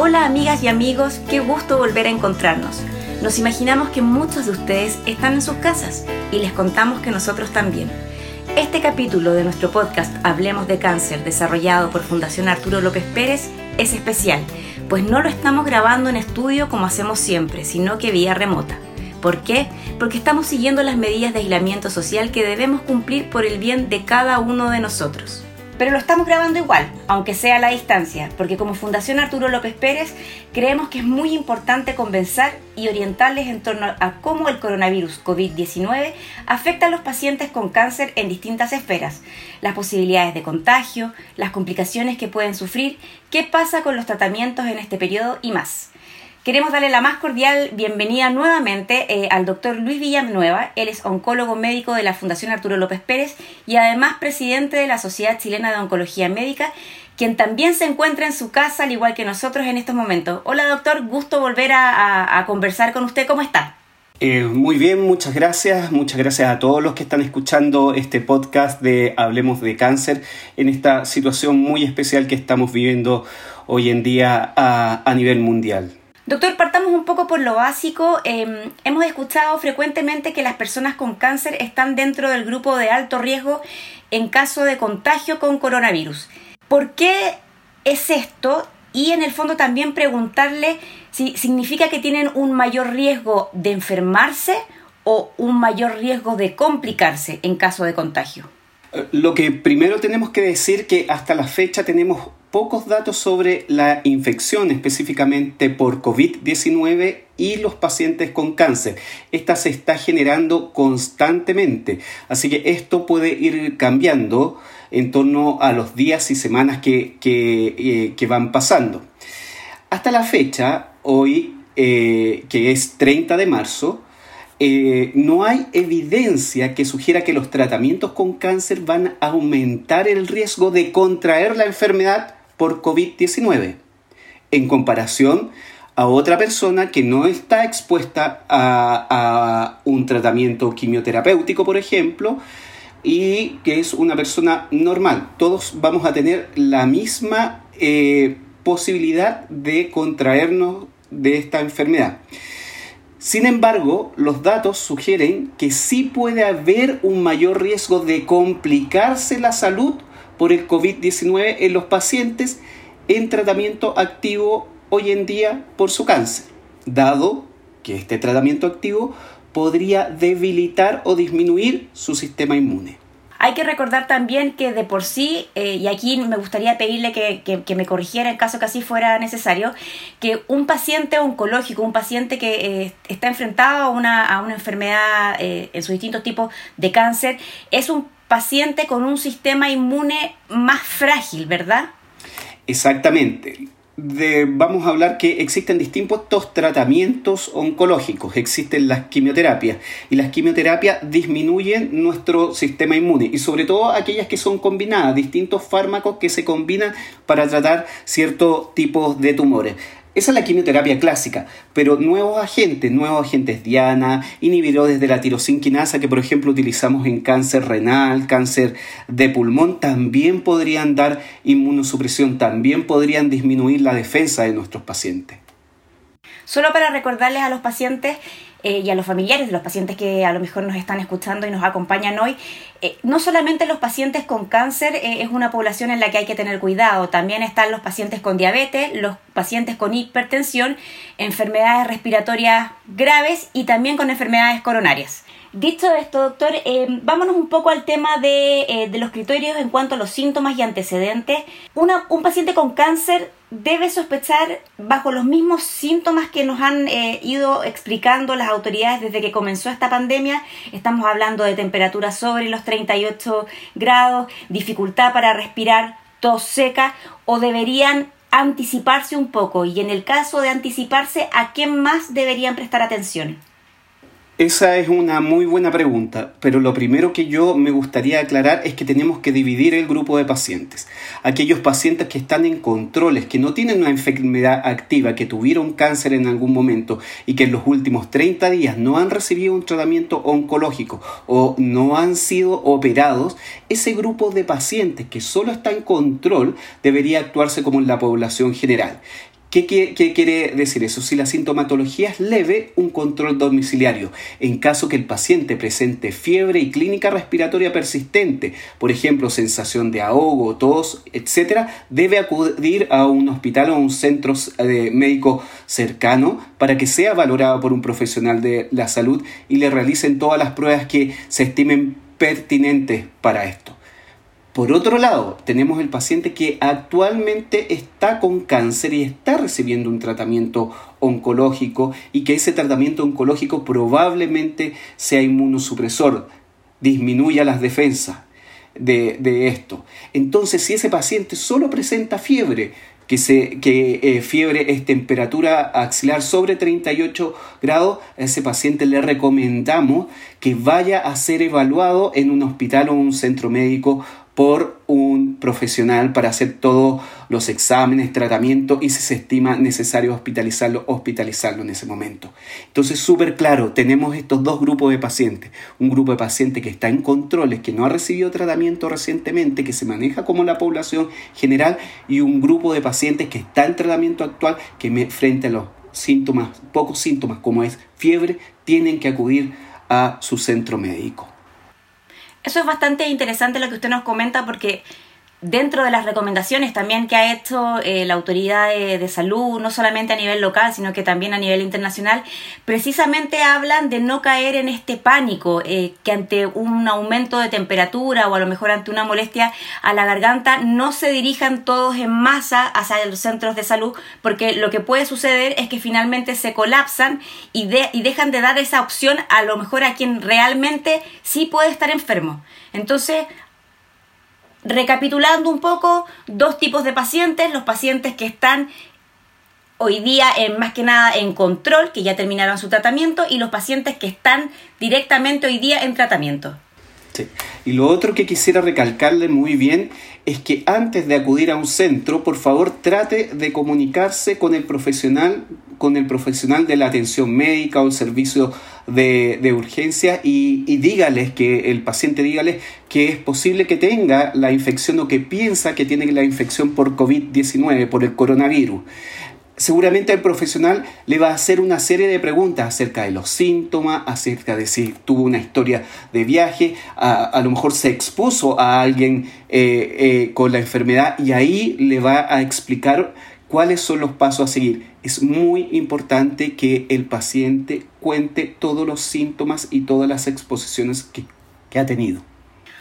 Hola amigas y amigos, qué gusto volver a encontrarnos. Nos imaginamos que muchos de ustedes están en sus casas y les contamos que nosotros también. Este capítulo de nuestro podcast Hablemos de Cáncer, desarrollado por Fundación Arturo López Pérez, es especial, pues no lo estamos grabando en estudio como hacemos siempre, sino que vía remota. ¿Por qué? Porque estamos siguiendo las medidas de aislamiento social que debemos cumplir por el bien de cada uno de nosotros. Pero lo estamos grabando igual, aunque sea a la distancia, porque como Fundación Arturo López Pérez creemos que es muy importante convencer y orientarles en torno a cómo el coronavirus COVID-19 afecta a los pacientes con cáncer en distintas esferas, las posibilidades de contagio, las complicaciones que pueden sufrir, qué pasa con los tratamientos en este periodo y más. Queremos darle la más cordial bienvenida nuevamente eh, al doctor Luis Villanueva. Él es oncólogo médico de la Fundación Arturo López Pérez y además presidente de la Sociedad Chilena de Oncología Médica, quien también se encuentra en su casa al igual que nosotros en estos momentos. Hola doctor, gusto volver a, conversar con usted. ¿Cómo está? Eh, muy bien, muchas gracias. Muchas gracias a todos los que están escuchando este podcast de Hablemos de Cáncer en esta situación muy especial que estamos viviendo hoy en día a nivel mundial. Doctor, partamos un poco por lo básico. Em, hemos escuchado frecuentemente que las personas con cáncer están dentro del grupo de alto riesgo en caso de contagio con coronavirus. ¿Por qué es esto? Y en el fondo también preguntarle si significa que tienen un mayor riesgo de enfermarse o un mayor riesgo de complicarse en caso de contagio. Eh, lo que primero tenemos que decir que hasta la fecha tenemos pocos datos sobre la infección específicamente por COVID-19 y los pacientes con cáncer. Esta se está generando constantemente, así que esto puede ir cambiando en torno a los días y semanas que, eh, van pasando. Hasta la fecha, hoy, eh, que es 30 de marzo, eh, no hay evidencia que sugiera que los tratamientos con cáncer van a aumentar el riesgo de contraer la enfermedad por COVID-19, en comparación a otra persona que no está expuesta a, un tratamiento quimioterapéutico, por ejemplo, y que es una persona normal. Todos vamos a tener la misma eh, posibilidad de contraernos de esta enfermedad. Sin embargo, los datos sugieren que sí puede haber un mayor riesgo de complicarse la salud por el COVID-19 en los pacientes en tratamiento activo hoy en día por su cáncer, dado que este tratamiento activo podría debilitar o disminuir su sistema inmune. Hay que recordar también que de por sí, eh, y aquí me gustaría pedirle que, me corrigiera en caso que así fuera necesario, que un paciente oncológico, un paciente que eh, está enfrentado a una, a una enfermedad eh, en sus distintos tipos de cáncer, es un paciente con un sistema inmune más frágil, ¿verdad? Exactamente. vamos a hablar que existen distintos tratamientos oncológicos, existen las quimioterapias y las quimioterapias disminuyen nuestro sistema inmune y sobre todo aquellas que son combinadas, distintos fármacos que se combinan para tratar ciertos tipos de tumores. Esa es la quimioterapia clásica, pero nuevos agentes, nuevos agentes diana, inhibidores de la tirosinquinasa que por ejemplo utilizamos en cáncer renal, cáncer de pulmón, también podrían dar inmunosupresión, también podrían disminuir la defensa de nuestros pacientes. Solo para recordarles a los pacientes eh, y a los familiares de los pacientes que a lo mejor nos están escuchando y nos acompañan hoy, eh, no solamente los pacientes con cáncer eh, es una población en la que hay que tener cuidado, también están los pacientes con diabetes, los pacientes con hipertensión, enfermedades respiratorias graves y también con enfermedades coronarias. Dicho esto, doctor, vámonos un poco al tema de, de, los criterios en cuanto a los síntomas y antecedentes. Una, un paciente con cáncer debe sospechar bajo los mismos síntomas que nos han eh, ido explicando las autoridades desde que comenzó esta pandemia. Estamos hablando de temperatura sobre los 38 grados, dificultad para respirar, tos seca o deberían anticiparse un poco y en el caso de anticiparse, ¿a qué más deberían prestar atención? Esa es una muy buena pregunta, pero lo primero que yo me gustaría aclarar es que tenemos que dividir el grupo de pacientes. Aquellos pacientes que están en controles, que no tienen una enfermedad activa, que tuvieron cáncer en algún momento y que en los últimos 30 días no han recibido un tratamiento oncológico o no han sido operados, ese grupo de pacientes que solo está en control debería actuarse como en la población general ¿Qué, quiere decir eso? Si la sintomatología es leve, un control domiciliario. En caso que el paciente presente fiebre y clínica respiratoria persistente, por ejemplo, sensación de ahogo, tos, etc., debe acudir a un hospital o a un centro eh, médico cercano para que sea valorado por un profesional de la salud y le realicen todas las pruebas que se estimen pertinentes para esto. Por otro lado, tenemos el paciente que actualmente está con cáncer y está recibiendo un tratamiento oncológico y que ese tratamiento oncológico probablemente sea inmunosupresor, disminuya las defensas de, esto. Entonces, si ese paciente solo presenta fiebre, que, eh, fiebre es temperatura axilar sobre 38 grados, a ese paciente le recomendamos que vaya a ser evaluado en un hospital o un centro médico por un profesional para hacer todos los exámenes, tratamiento y si se estima necesario hospitalizarlo, hospitalizarlo en ese momento. Entonces, súper claro, tenemos estos dos grupos de pacientes. Un grupo de pacientes que está en controles, que no ha recibido tratamiento recientemente, que se maneja como la población general, y un grupo de pacientes que está en tratamiento actual, que frente a los síntomas, pocos síntomas como es fiebre, tienen que acudir a su centro médico. Eso es bastante interesante lo que usted nos comenta porque dentro de las recomendaciones también que ha hecho eh, la autoridad de, salud, no solamente a nivel local, sino que también a nivel internacional, precisamente hablan de no caer en este pánico, eh, que ante un aumento de temperatura o a lo mejor ante una molestia a la garganta, no se dirijan todos en masa hacia los centros de salud, porque lo que puede suceder es que finalmente se colapsan y, y dejan de dar esa opción a lo mejor a quien realmente sí puede estar enfermo. Entonces, recapitulando un poco, dos tipos de pacientes, los pacientes que están hoy día en más que nada en control, que ya terminaron su tratamiento, y los pacientes que están directamente hoy día en tratamiento. Sí. Y lo otro que quisiera recalcarle muy bien es que antes de acudir a un centro, por favor trate de comunicarse con el profesional, con el profesional de la atención médica o el servicio de, urgencia y, y, dígales que el paciente dígales que es posible que tenga la infección o que piensa que tiene la infección por COVID-19, por el coronavirus seguramente el profesional le va a hacer una serie de preguntas acerca de los síntomas, acerca de si tuvo una historia de viaje, a, lo mejor se expuso a alguien eh, eh, con la enfermedad y ahí le va a explicar cuáles son los pasos a seguir. Es muy importante que el paciente cuente todos los síntomas y todas las exposiciones que ha tenido.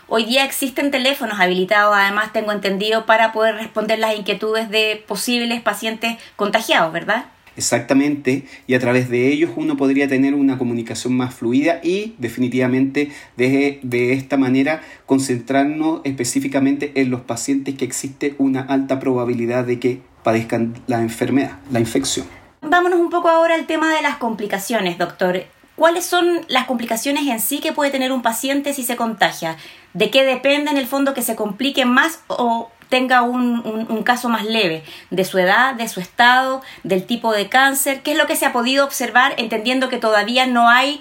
Hoy día existen teléfonos habilitados, además tengo entendido, para poder responder las inquietudes de posibles pacientes contagiados, ¿verdad? Exactamente, y a través de ellos uno podría tener una comunicación más fluida y definitivamente de, de, esta manera concentrarnos específicamente en los pacientes que existe una alta probabilidad de que padezcan la enfermedad, la infección. Vámonos un poco ahora al tema de las complicaciones, doctor. ¿Cuáles son las complicaciones en sí que puede tener un paciente si se contagia? ¿De qué depende en el fondo que se complique más o tenga un, un, caso más leve? ¿De su edad, de su estado, del tipo de cáncer? ¿Qué es lo que se ha podido observar entendiendo que todavía no hay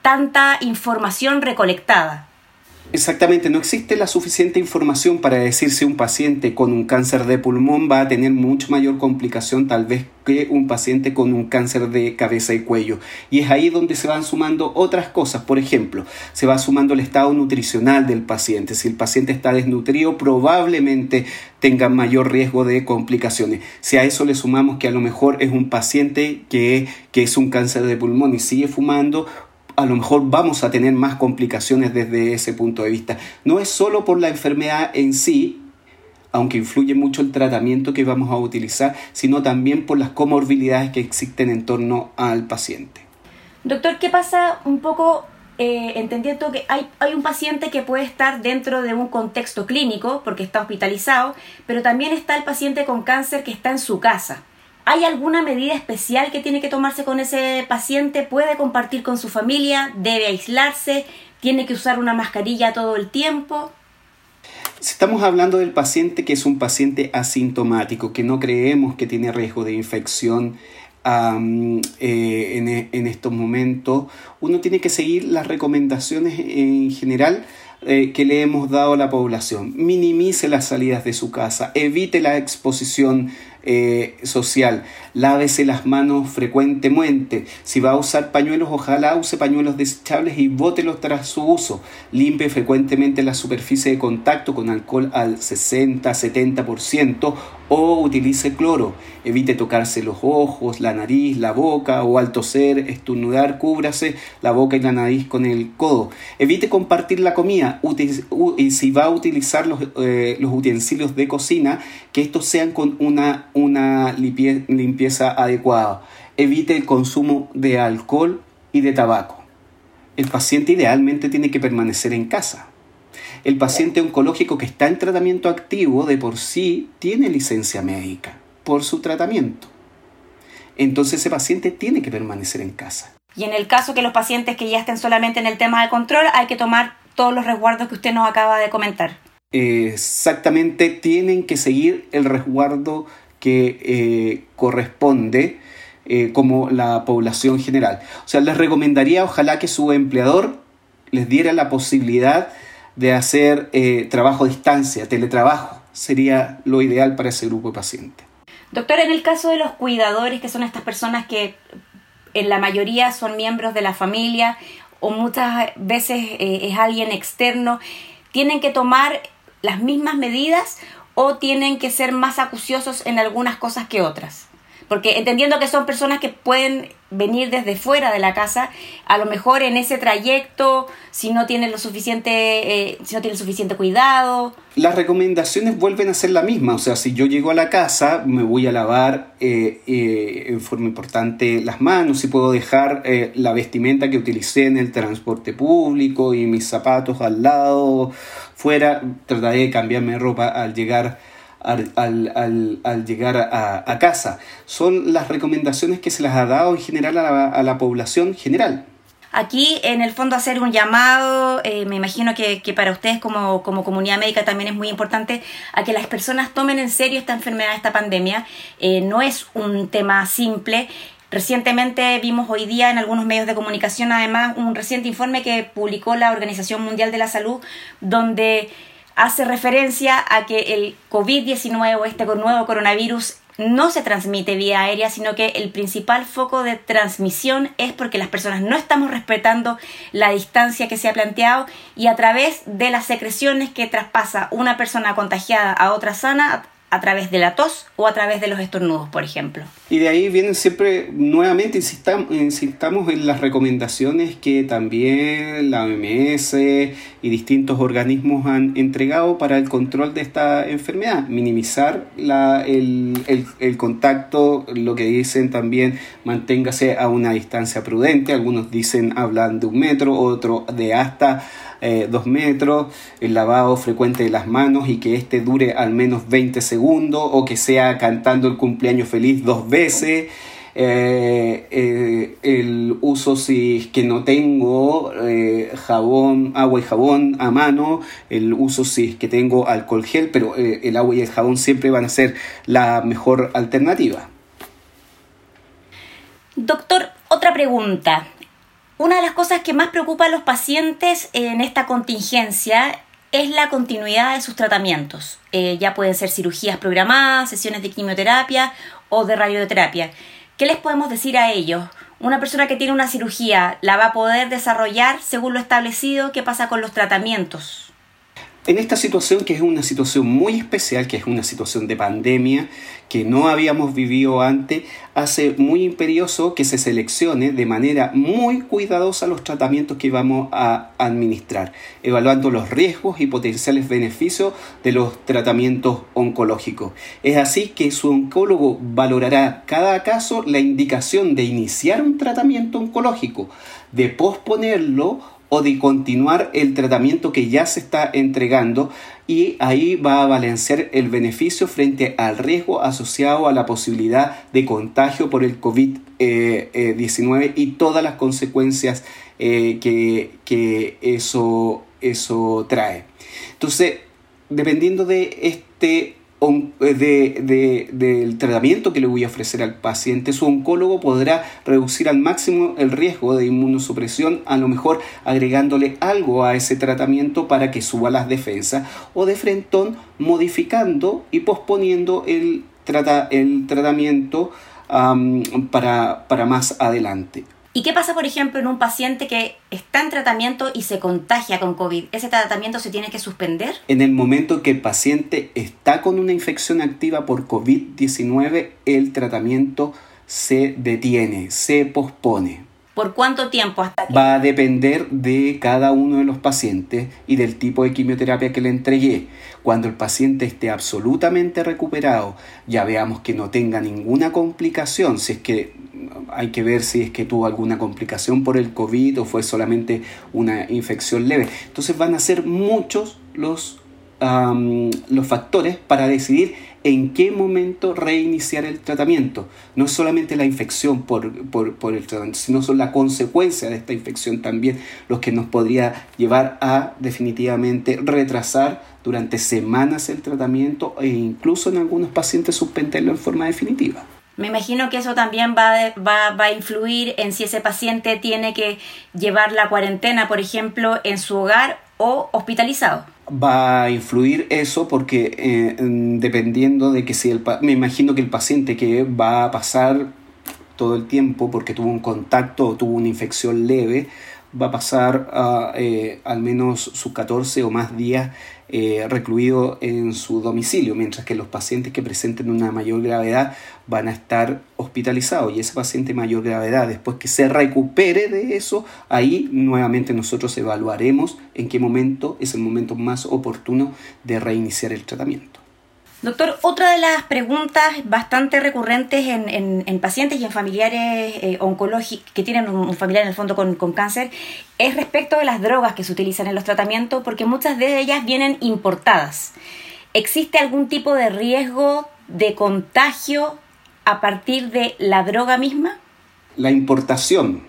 tanta información recolectada? Exactamente, no existe la suficiente información para decir si un paciente con un cáncer de pulmón va a tener mucho mayor complicación tal vez que un paciente con un cáncer de cabeza y cuello. Y es ahí donde se van sumando otras cosas. Por ejemplo, se va sumando el estado nutricional del paciente. Si el paciente está desnutrido, probablemente tenga mayor riesgo de complicaciones. Si a eso le sumamos que a lo mejor es un paciente que, que es un cáncer de pulmón y sigue fumando, a lo mejor vamos a tener más complicaciones desde ese punto de vista. No es solo por la enfermedad en sí, aunque influye mucho el tratamiento que vamos a utilizar, sino también por las comorbilidades que existen en torno al paciente. Doctor, ¿qué pasa un poco eh, entendiendo que hay, hay, un paciente que puede estar dentro de un contexto clínico porque está hospitalizado, pero también está el paciente con cáncer que está en su casa. ¿Hay alguna medida especial que tiene que tomarse con ese paciente? ¿Puede compartir con su familia? ¿Debe aislarse? ¿Tiene que usar una mascarilla todo el tiempo? Estamos hablando del paciente que es un paciente asintomático, que no creemos que tiene riesgo de infección eh, e, en, estos momentos. Uno tiene que seguir las recomendaciones en general eh, que le hemos dado a la población. Minimice las salidas de su casa, evite la exposición eh, social. Lávese las manos frecuentemente. Si va a usar pañuelos, ojalá use pañuelos desechables y bótelos tras su uso. Limpie frecuentemente la superficie de contacto con alcohol al 60-70% o utilice cloro. Evite tocarse los ojos, la nariz, la boca o al toser, estornudar, cúbrase la boca y la nariz con el codo. Evite compartir la comida y si va a utilizar los, eh, los utensilios de cocina, que estos sean con una, una limpieza adecuada. Evite el consumo de alcohol y de tabaco. El paciente idealmente tiene que permanecer en casa el paciente oncológico que está en tratamiento activo de por sí tiene licencia médica por su tratamiento. Entonces ese paciente tiene que permanecer en casa. Y en el caso que los pacientes que ya estén solamente en el tema de control, hay que tomar todos los resguardos que usted nos acaba de comentar. Exactamente, tienen que seguir el resguardo que eh, corresponde eh, como la población general. O sea, les recomendaría ojalá que su empleador les diera la posibilidad de hacer eh, trabajo a distancia, teletrabajo, sería lo ideal para ese grupo de pacientes. Doctor, en el caso de los cuidadores, que son estas personas que en la mayoría son miembros de la familia o muchas veces es alguien externo, ¿tienen que tomar las mismas medidas o tienen que ser más acuciosos en algunas cosas que otras? Porque entendiendo que son personas que pueden venir desde fuera de la casa, a lo mejor en ese trayecto, si no tienen lo suficiente, eh, si no tienen suficiente cuidado. Las recomendaciones vuelven a ser la misma, o sea, si yo llego a la casa, me voy a lavar eh, eh, en forma importante las manos, si puedo dejar la vestimenta que utilicé en el transporte público y mis zapatos al lado, fuera, trataré de cambiarme ropa al llegar al, llegar a, casa. Son las recomendaciones que se les ha dado en general a la, población general. Aquí, en el fondo, hacer un llamado, eh, me imagino que, para ustedes como, comunidad médica también es muy importante, a que las personas tomen en serio esta enfermedad, esta pandemia. Eh, no es un tema simple. Recientemente vimos hoy día en algunos medios de comunicación, además, un reciente informe que publicó la Organización Mundial de la Salud, donde hace referencia a que el COVID-19 o este nuevo coronavirus no se transmite vía aérea, sino que el principal foco de transmisión es porque las personas no estamos respetando la distancia que se ha planteado y a través de las secreciones que traspasa una persona contagiada a otra sana, a través de la tos o a través de los estornudos, por ejemplo. Y de ahí vienen siempre, nuevamente insistamos, insistamos en las recomendaciones que también la OMS y distintos organismos han entregado para el control de esta enfermedad. Minimizar la, el, contacto, lo que dicen también, manténgase a una distancia prudente. Algunos dicen, hablan de un metro, otros de hasta eh, dos metros, el lavado frecuente de las manos y que este dure al menos 20 segundos o que sea cantando el cumpleaños feliz dos veces. Eh, eh, el uso si es que no tengo jabón, agua y jabón a mano, el uso si es que tengo alcohol gel, pero el agua y el jabón siempre van a ser la mejor alternativa. Doctor, otra pregunta. Una de las cosas que más preocupa a los pacientes en esta contingencia es la continuidad de sus tratamientos. Eh, ya pueden ser cirugías programadas, sesiones de quimioterapia o de radioterapia. ¿Qué les podemos decir a ellos? Una persona que tiene una cirugía la va a poder desarrollar según lo establecido. ¿Qué pasa con los tratamientos? En esta situación, que es una situación muy especial, que es una situación de pandemia que no habíamos vivido antes, hace muy imperioso que se seleccione de manera muy cuidadosa los tratamientos que vamos a administrar, evaluando los riesgos y potenciales beneficios de los tratamientos oncológicos. Es así que su oncólogo valorará cada caso la indicación de iniciar un tratamiento oncológico, de posponerlo o de continuar el tratamiento que ya se está entregando y ahí va a balancear el beneficio frente al riesgo asociado a la posibilidad de contagio por el COVID-19 y todas las consecuencias eh, que, que eso, eso trae. Entonces, dependiendo de este de, del tratamiento que le voy a ofrecer al paciente, su oncólogo podrá reducir al máximo el riesgo de inmunosupresión, a lo mejor agregándole algo a ese tratamiento para que suba las defensas, o de frentón modificando y posponiendo el trata, el tratamiento para, para más adelante. ¿Y qué pasa, por ejemplo, en un paciente que está en tratamiento y se contagia con COVID? ¿Ese tratamiento se tiene que suspender? En el momento que el paciente está con una infección activa por COVID-19, el tratamiento se detiene, se pospone. ¿Por cuánto tiempo hasta Va a depender de cada uno de los pacientes y del tipo de quimioterapia que le entregué. Cuando el paciente esté absolutamente recuperado, ya veamos que no tenga ninguna complicación, si es que hay que ver si es que tuvo alguna complicación por el COVID o fue solamente una infección leve. Entonces van a ser muchos los, los factores para decidir en qué momento reiniciar el tratamiento. No es solamente la infección por, por, por, el tratamiento, sino son la consecuencia de esta infección también los que nos podría llevar a definitivamente retrasar durante semanas el tratamiento e incluso en algunos pacientes suspenderlo en forma definitiva. Me imagino que eso también va, va, va, a influir en si ese paciente tiene que llevar la cuarentena, por ejemplo, en su hogar o hospitalizado va a influir eso porque eh, dependiendo de que si el me imagino que el paciente que va a pasar todo el tiempo porque tuvo un contacto o tuvo una infección leve va a pasar eh, al menos sus 14 o más días eh, recluido en su domicilio, mientras que los pacientes que presenten una mayor gravedad van a estar hospitalizados y ese paciente mayor gravedad, después que se recupere de eso, ahí nuevamente nosotros evaluaremos en qué momento es el momento más oportuno de reiniciar el tratamiento. Doctor, otra de las preguntas bastante recurrentes en, pacientes y en familiares eh, oncológicos que tienen un, familiar en el fondo con, con, cáncer es respecto de las drogas que se utilizan en los tratamientos, porque muchas de ellas vienen importadas. ¿Existe algún tipo de riesgo de contagio a partir de la droga misma? La importación,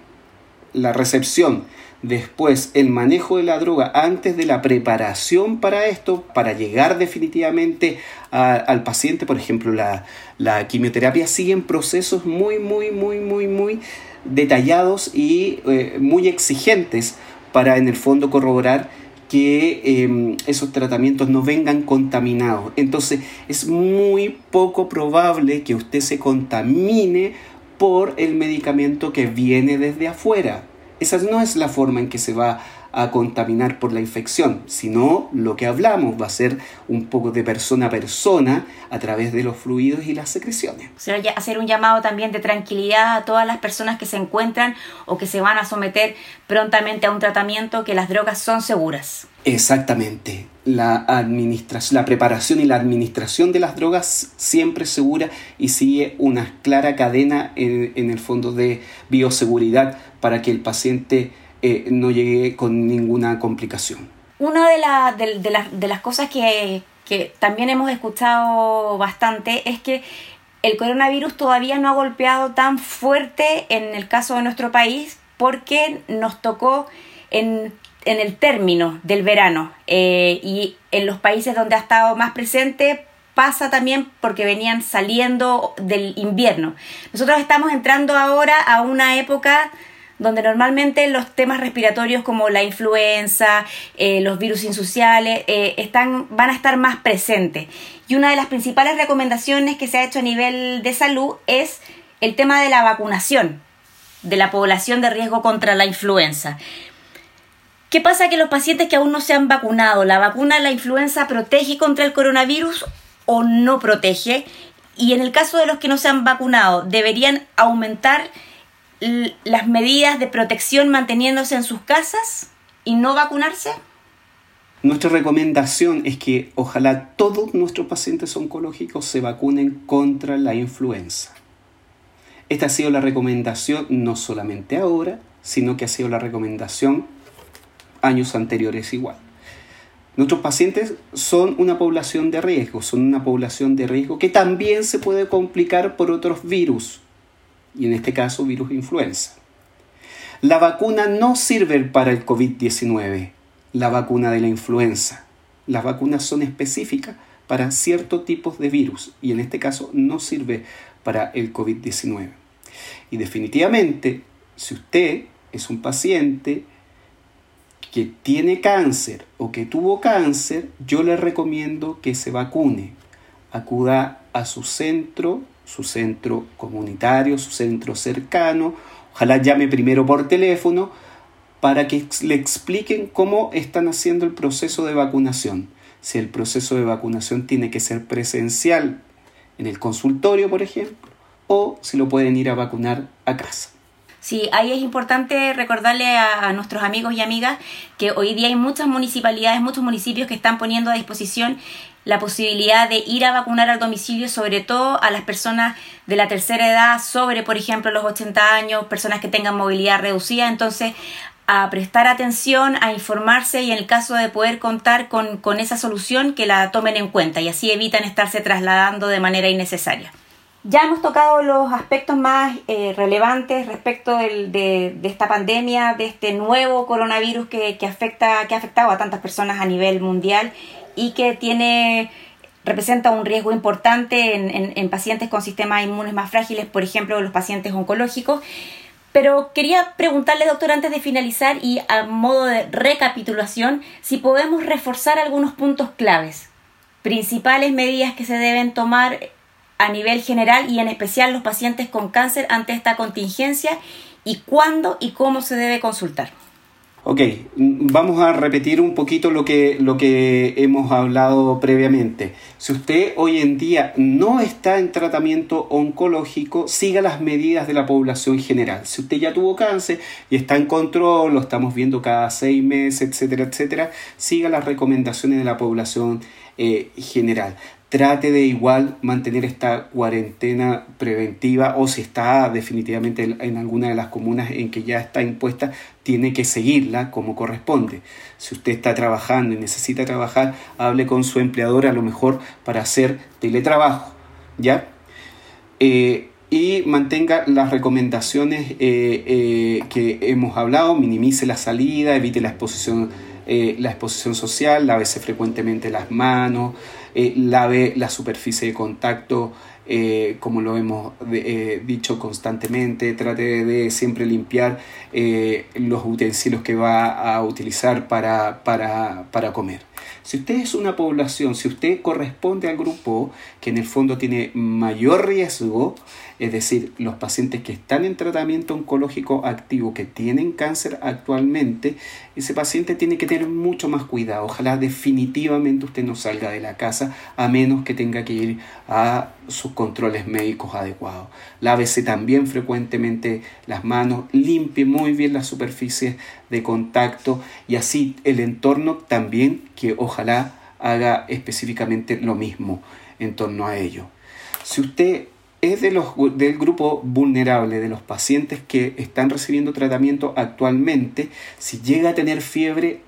la recepción Después, el manejo de la droga antes de la preparación para esto, para llegar definitivamente al paciente, por ejemplo, la, la quimioterapia en procesos muy, muy, muy, muy, muy detallados y eh, muy exigentes para en el fondo corroborar que em, esos tratamientos no vengan contaminados. Entonces es muy poco probable que usted se contamine por el medicamento que viene desde afuera. Esa no es la forma en que se va a contaminar por la infección, sino lo que hablamos va a ser un poco de persona a persona a través de los fluidos y las secreciones. O sea, hacer un llamado también de tranquilidad a todas las personas que se encuentran o que se van a someter prontamente a un tratamiento que las drogas son seguras. Exactamente. La, administración, la preparación y la administración de las drogas siempre es segura y sigue una clara cadena en, en el fondo de bioseguridad para que el paciente eh, no llegue con ninguna complicación. Una de, de, las cosas que, que también hemos escuchado bastante es que el coronavirus todavía no ha golpeado tan fuerte en el caso de nuestro país porque nos tocó en, en el término del verano eh, y en los países donde ha estado más presente pasa también porque venían saliendo del invierno. Nosotros estamos entrando ahora a una época donde normalmente los temas respiratorios como la influenza, eh, los virus insociales, eh, están, van a estar más presentes. Y una de las principales recomendaciones que se ha hecho a nivel de salud es el tema de la vacunación de la población de riesgo contra la influenza. ¿Qué pasa que los pacientes que aún no se han vacunado, la vacuna de la influenza protege contra el coronavirus o no protege? Y en el caso de los que no se han vacunado, deberían aumentar las medidas de protección manteniéndose en sus casas y no vacunarse? Nuestra recomendación es que ojalá todos nuestros pacientes oncológicos se vacunen contra la influenza. Esta ha sido la recomendación no solamente ahora, sino que ha sido la recomendación años anteriores igual. Nuestros pacientes son una población de riesgo, son una población de riesgo que también se puede complicar por otros virus, y en este caso virus influenza. La vacuna no sirve para el COVID-19, la vacuna de la influenza. Las vacunas son específicas para ciertos tipos de virus y en este caso no sirve para el COVID-19. Y definitivamente, si usted es un paciente que tiene cáncer o que tuvo cáncer, yo le recomiendo que se vacune acuda a su centro, su centro comunitario, su centro cercano, ojalá llame primero por teléfono para que le expliquen cómo están haciendo el proceso de vacunación. Si el proceso de vacunación tiene que ser presencial en el consultorio, por ejemplo, o si lo pueden ir a vacunar a casa. Sí, ahí es importante recordarle a, nuestros amigos y amigas que hoy día hay muchas municipalidades, muchos municipios que están poniendo a disposición la posibilidad de ir a vacunar al domicilio, sobre todo a las personas de la tercera edad, sobre, por ejemplo, los 80 años, personas que tengan movilidad reducida. Entonces, a prestar atención, a informarse y en el caso de poder contar con, con esa solución, que la tomen en cuenta y así evitan estarse trasladando de manera innecesaria. Ya hemos tocado los aspectos más eh, relevantes respecto de, esta pandemia, de este nuevo coronavirus que, afecta, que ha afectado a tantas personas a nivel mundial y que tiene representa un riesgo importante en, en pacientes con sistemas inmunes más frágiles, por ejemplo, los pacientes oncológicos. Pero quería preguntarle, doctor, antes de finalizar y a modo de recapitulación, si podemos reforzar algunos puntos claves, principales medidas que se deben tomar a nivel general y en especial los pacientes con cáncer ante esta contingencia y cuándo y cómo se debe consultar. Ok, vamos a repetir un poquito lo que, lo que hemos hablado previamente. Si usted hoy en día no está en tratamiento oncológico, siga las medidas de la población general. Si usted ya tuvo cáncer y está en control, lo estamos viendo cada seis meses, etcétera, etcétera, siga las recomendaciones de la población eh, general trate de igual mantener esta cuarentena preventiva o si está definitivamente en alguna de las comunas en que ya está impuesta, tiene que seguirla como corresponde. Si usted está trabajando y necesita trabajar, hable con su empleador a lo mejor para hacer teletrabajo, ¿ya? Eh, y mantenga las recomendaciones eh, eh, que hemos hablado, minimice la salida, evite la exposición, la exposición social, lávese frecuentemente las manos, eh, lave la superficie de contacto eh, como lo hemos eh, dicho constantemente, trate de siempre limpiar los utensilios que va a utilizar para, para, para comer. Si usted es una población, si usted corresponde al grupo que en el fondo tiene mayor riesgo, es decir, los pacientes que están en tratamiento oncológico activo, que tienen cáncer actualmente, ese paciente tiene que tener mucho más cuidado. Ojalá definitivamente usted no salga de la casa a menos que tenga que ir a sus controles médicos adecuados. Lávese también frecuentemente las manos, limpie muy bien las superficies de contacto y así el entorno también que ojalá haga específicamente lo mismo en torno a ello. Si usted es de los, del grupo vulnerable, de los pacientes que están recibiendo tratamiento actualmente, si llega a tener fiebre,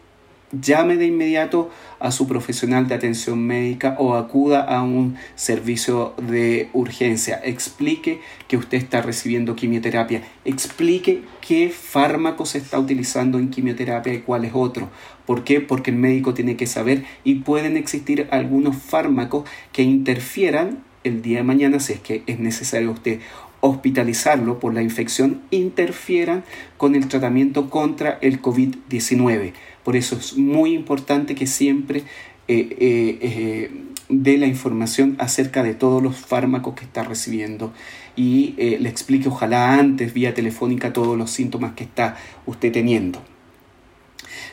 llame de inmediato a su profesional de atención médica o acuda a un servicio de urgencia. Explique que usted está recibiendo quimioterapia. Explique qué fármaco se está utilizando en quimioterapia y cuál es otro. ¿Por qué? Porque el médico tiene que saber y pueden existir algunos fármacos que interfieran el día de mañana, si es que es necesario usted hospitalizarlo por la infección, interfieran con el tratamiento contra el COVID-19. Por eso es muy importante que siempre eh, eh, eh, dé la información acerca de todos los fármacos que está recibiendo y le explique ojalá antes vía telefónica todos los síntomas que está usted teniendo.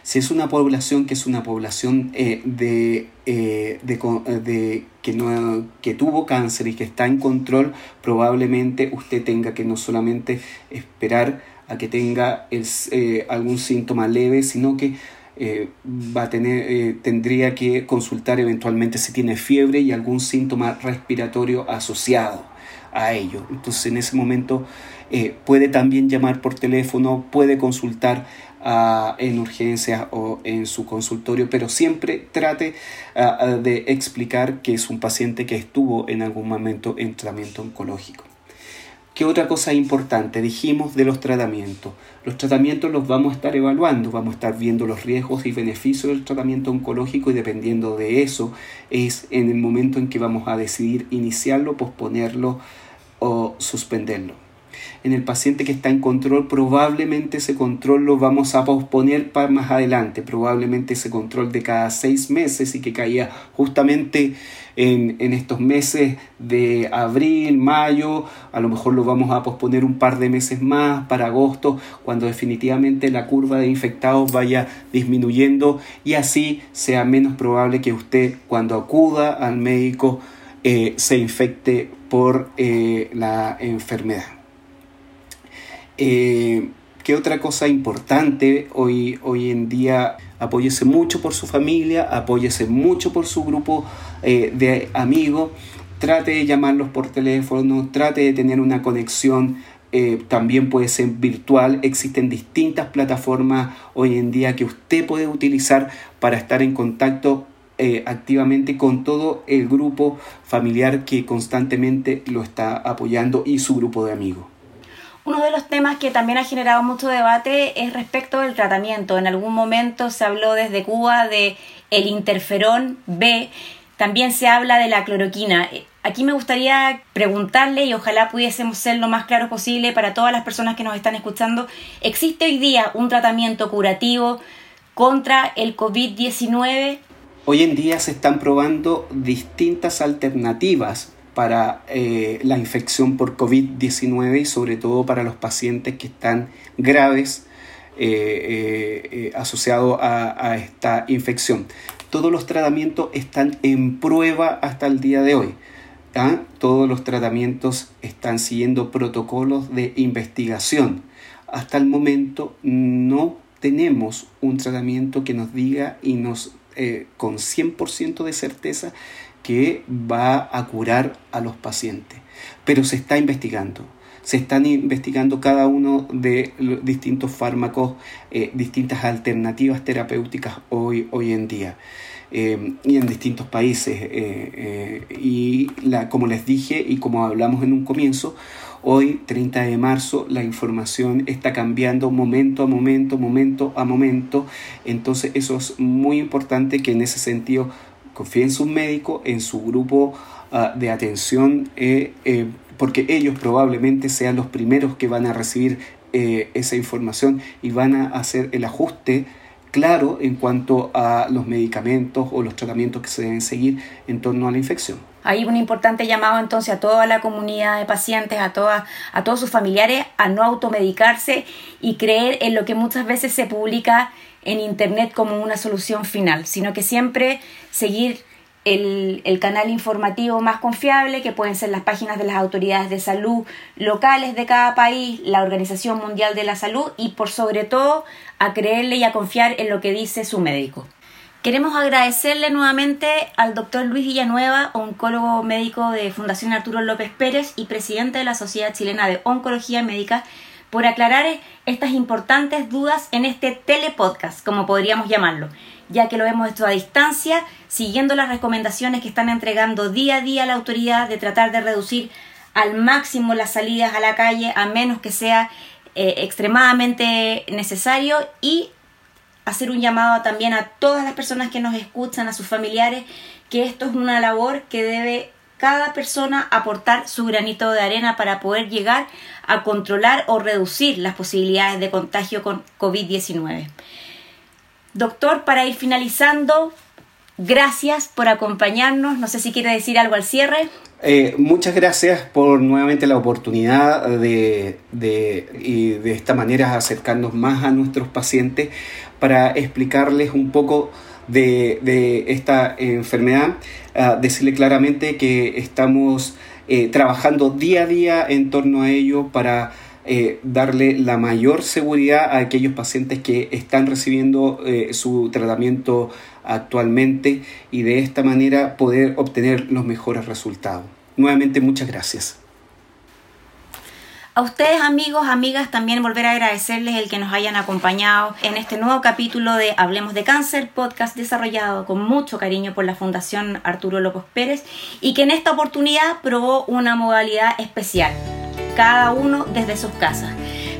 Si es una población que es una población de, de, que, no, que tuvo cáncer y que está en control, probablemente usted tenga que no solamente esperar a que tenga algún síntoma leve, sino que eh, va a tener, eh, tendría que consultar eventualmente si tiene fiebre y algún síntoma respiratorio asociado a ello. Entonces en ese momento eh, puede también llamar por teléfono, puede consultar en urgencias o en su consultorio, pero siempre trate de explicar que es un paciente que estuvo en algún momento en tratamiento oncológico. ¿Qué otra cosa importante? Dijimos de los tratamientos. Los tratamientos los vamos a estar evaluando, vamos a estar viendo los riesgos y beneficios del tratamiento oncológico y dependiendo de eso es en el momento en que vamos a decidir iniciarlo, posponerlo o suspenderlo. En el paciente que está en control, probablemente ese control lo vamos a posponer para más adelante, probablemente ese control de cada seis meses y que caía justamente en, en estos meses de abril, mayo, a lo mejor lo vamos a posponer un par de meses más para agosto, cuando definitivamente la curva de infectados vaya disminuyendo y así sea menos probable que usted cuando acuda al médico eh, se infecte por eh, la enfermedad. Eh, ¿Qué otra cosa importante hoy, hoy en día? Apóyese mucho por su familia, apóyese mucho por su grupo de amigos, trate de llamarlos por teléfono, trate de tener una conexión también puede ser virtual. Existen distintas plataformas hoy en día que usted puede utilizar para estar en contacto eh, activamente con todo el grupo familiar que constantemente lo está apoyando y su grupo de amigos. Uno de los temas que también ha generado mucho debate es respecto del tratamiento. En algún momento se habló desde Cuba de el interferón B, también se habla de la cloroquina. Aquí me gustaría preguntarle y ojalá pudiésemos ser lo más claro posible para todas las personas que nos están escuchando. ¿Existe hoy día un tratamiento curativo contra el COVID-19? Hoy en día se están probando distintas alternativas para eh, la infección por COVID-19 y sobre todo para los pacientes que están graves eh, eh, asociados a, esta infección. Todos los tratamientos están en prueba hasta el día de hoy. ¿ah? Todos los tratamientos están siguiendo protocolos de investigación. Hasta el momento no tenemos un tratamiento que nos diga y nos eh, con 100% de certeza que va a curar a los pacientes. Pero se está investigando. Se están investigando cada uno de los distintos fármacos, eh, distintas alternativas terapéuticas hoy, hoy en día. Eh, y en distintos países. y la, como les dije y como hablamos en un comienzo, Hoy, 30 de marzo, la información está cambiando momento a momento, momento a momento. Entonces eso es muy importante que en ese sentido confíe en su médico, en su grupo ah, de atención, eh, eh, porque ellos probablemente sean los primeros que van a recibir eh, esa información y van a hacer el ajuste claro en cuanto a los medicamentos o los tratamientos que se deben seguir en torno a la infección. Hay un importante llamado entonces a toda la comunidad de pacientes, a, toda, a todos sus familiares, a no automedicarse y creer en lo que muchas veces se publica en Internet como una solución final, sino que siempre seguir el, el, canal informativo más confiable, que pueden ser las páginas de las autoridades de salud locales de cada país, la Organización Mundial de la Salud y por sobre todo a creerle y a confiar en lo que dice su médico. Queremos agradecerle nuevamente al doctor Luis Villanueva, oncólogo médico de Fundación Arturo López Pérez y presidente de la Sociedad Chilena de Oncología Médica, por aclarar estas importantes dudas en este telepodcast, como podríamos llamarlo, ya que lo hemos hecho a distancia, siguiendo las recomendaciones que están entregando día a día la autoridad de tratar de reducir al máximo las salidas a la calle, a menos que sea eh, extremadamente necesario, y hacer un llamado también a todas las personas que nos escuchan, a sus familiares, que esto es una labor que debe cada persona aportar su granito de arena para poder llegar a controlar o reducir las posibilidades de contagio con COVID-19. Doctor, para ir finalizando, gracias por acompañarnos. No sé si quiere decir algo al cierre. Eh, muchas gracias por nuevamente la oportunidad de, de, y de esta manera acercarnos más a nuestros pacientes para explicarles un poco de, esta enfermedad, decirle claramente que estamos eh, trabajando día a día en torno a ello para eh, darle la mayor seguridad a aquellos pacientes que están recibiendo eh, su tratamiento actualmente y de esta manera poder obtener los mejores resultados. Nuevamente muchas gracias. A ustedes amigos, amigas, también volver a agradecerles el que nos hayan acompañado en este nuevo capítulo de Hablemos de Cáncer, podcast desarrollado con mucho cariño por la Fundación Arturo López Pérez y que en esta oportunidad probó una modalidad especial, cada uno desde sus casas.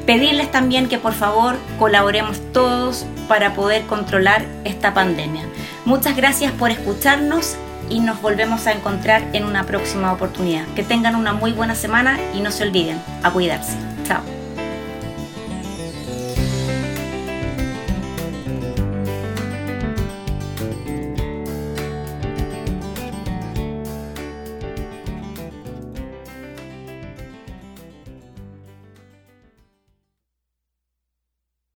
Pedirles también que por favor colaboremos todos para poder controlar esta pandemia. Muchas gracias por escucharnos y nos volvemos a encontrar en una próxima oportunidad. Que tengan una muy buena semana y no se olviden a cuidarse. Chao.